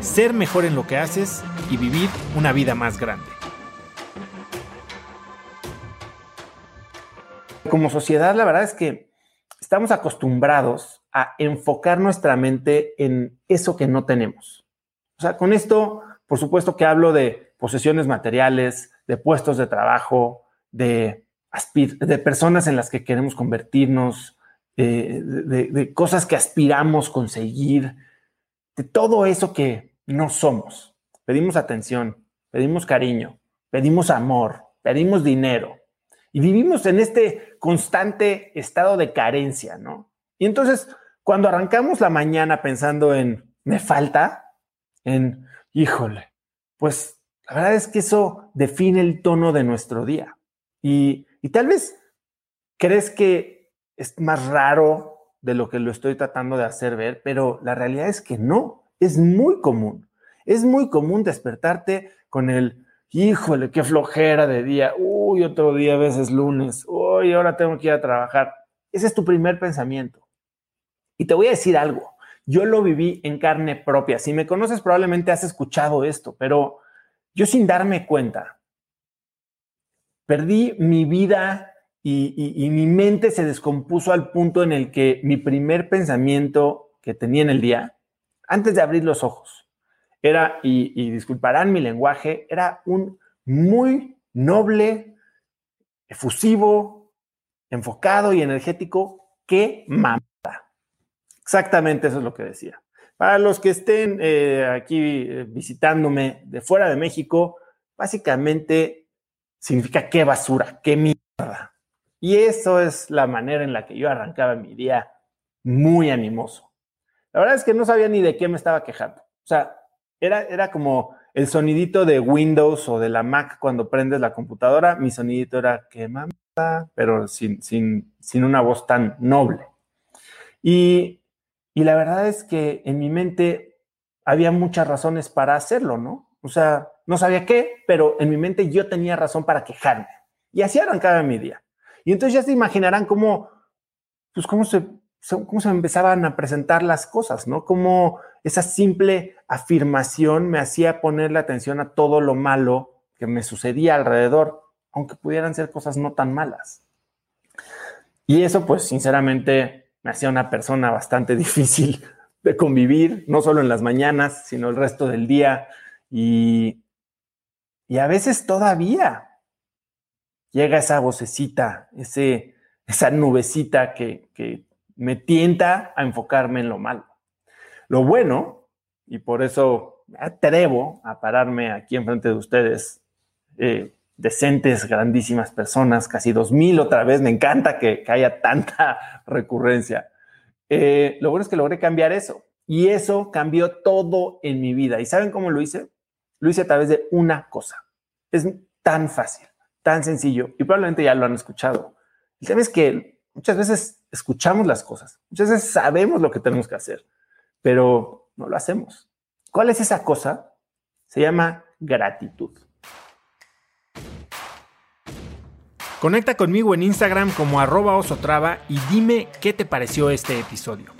ser mejor en lo que haces y vivir una vida más grande. Como sociedad, la verdad es que estamos acostumbrados a enfocar nuestra mente en eso que no tenemos. O sea, con esto, por supuesto que hablo de posesiones materiales, de puestos de trabajo, de, de personas en las que queremos convertirnos, eh, de, cosas que aspiramos conseguir, de todo eso que no somos. Pedimos atención, pedimos cariño, pedimos amor, pedimos dinero y vivimos en este constante estado de carencia, ¿no? Y entonces, cuando arrancamos la mañana pensando en me falta, en híjole, pues la verdad es que eso define el tono de nuestro día. Y, y tal vez crees que es más raro de lo que lo estoy tratando de hacer ver, pero la realidad es que no, es muy común. Es muy común despertarte con el, híjole, qué flojera de día, uy, otro día a veces lunes, uy, ahora tengo que ir a trabajar. Ese es tu primer pensamiento. Y te voy a decir algo, yo lo viví en carne propia. Si me conoces probablemente has escuchado esto, pero yo sin darme cuenta, perdí mi vida y, mi mente se descompuso al punto en el que mi primer pensamiento que tenía en el día, antes de abrir los ojos, era, y, disculparán mi lenguaje, era un muy noble, efusivo, enfocado y energético que mamá. Exactamente eso es lo que decía. Para los que estén eh, aquí eh, visitándome de fuera de México, básicamente significa qué basura, qué mierda. Y eso es la manera en la que yo arrancaba mi día muy animoso. La verdad es que no sabía ni de qué me estaba quejando. O sea, era, era como el sonidito de Windows o de la Mac cuando prendes la computadora. Mi sonidito era que mamá, pero sin, sin, sin una voz tan noble. Y, y la verdad es que en mi mente había muchas razones para hacerlo, ¿no? O sea, no sabía qué, pero en mi mente yo tenía razón para quejarme. Y así arrancaba mi día. Y entonces ya se imaginarán cómo, pues cómo se, cómo se empezaban a presentar las cosas, ¿no? Cómo esa simple afirmación me hacía ponerle atención a todo lo malo que me sucedía alrededor, aunque pudieran ser cosas no tan malas. Y eso, pues, sinceramente, me hacía una persona bastante difícil de convivir, no solo en las mañanas, sino el resto del día. Y, y a veces todavía, llega esa vocecita, ese, esa nubecita que, me tienta a enfocarme en lo malo. Lo bueno, y por eso me atrevo a pararme aquí enfrente de ustedes, eh, decentes, grandísimas personas, casi dos mil otra vez, me encanta que, haya tanta recurrencia. Eh, lo bueno es que logré cambiar eso y eso cambió todo en mi vida. ¿Y saben cómo lo hice? Lo hice a través de una cosa. Es tan fácil tan sencillo y probablemente ya lo han escuchado. El tema es que muchas veces escuchamos las cosas, muchas veces sabemos lo que tenemos que hacer, pero no lo hacemos. ¿Cuál es esa cosa? Se llama gratitud. Conecta conmigo en Instagram como arroba osotrava y dime qué te pareció este episodio.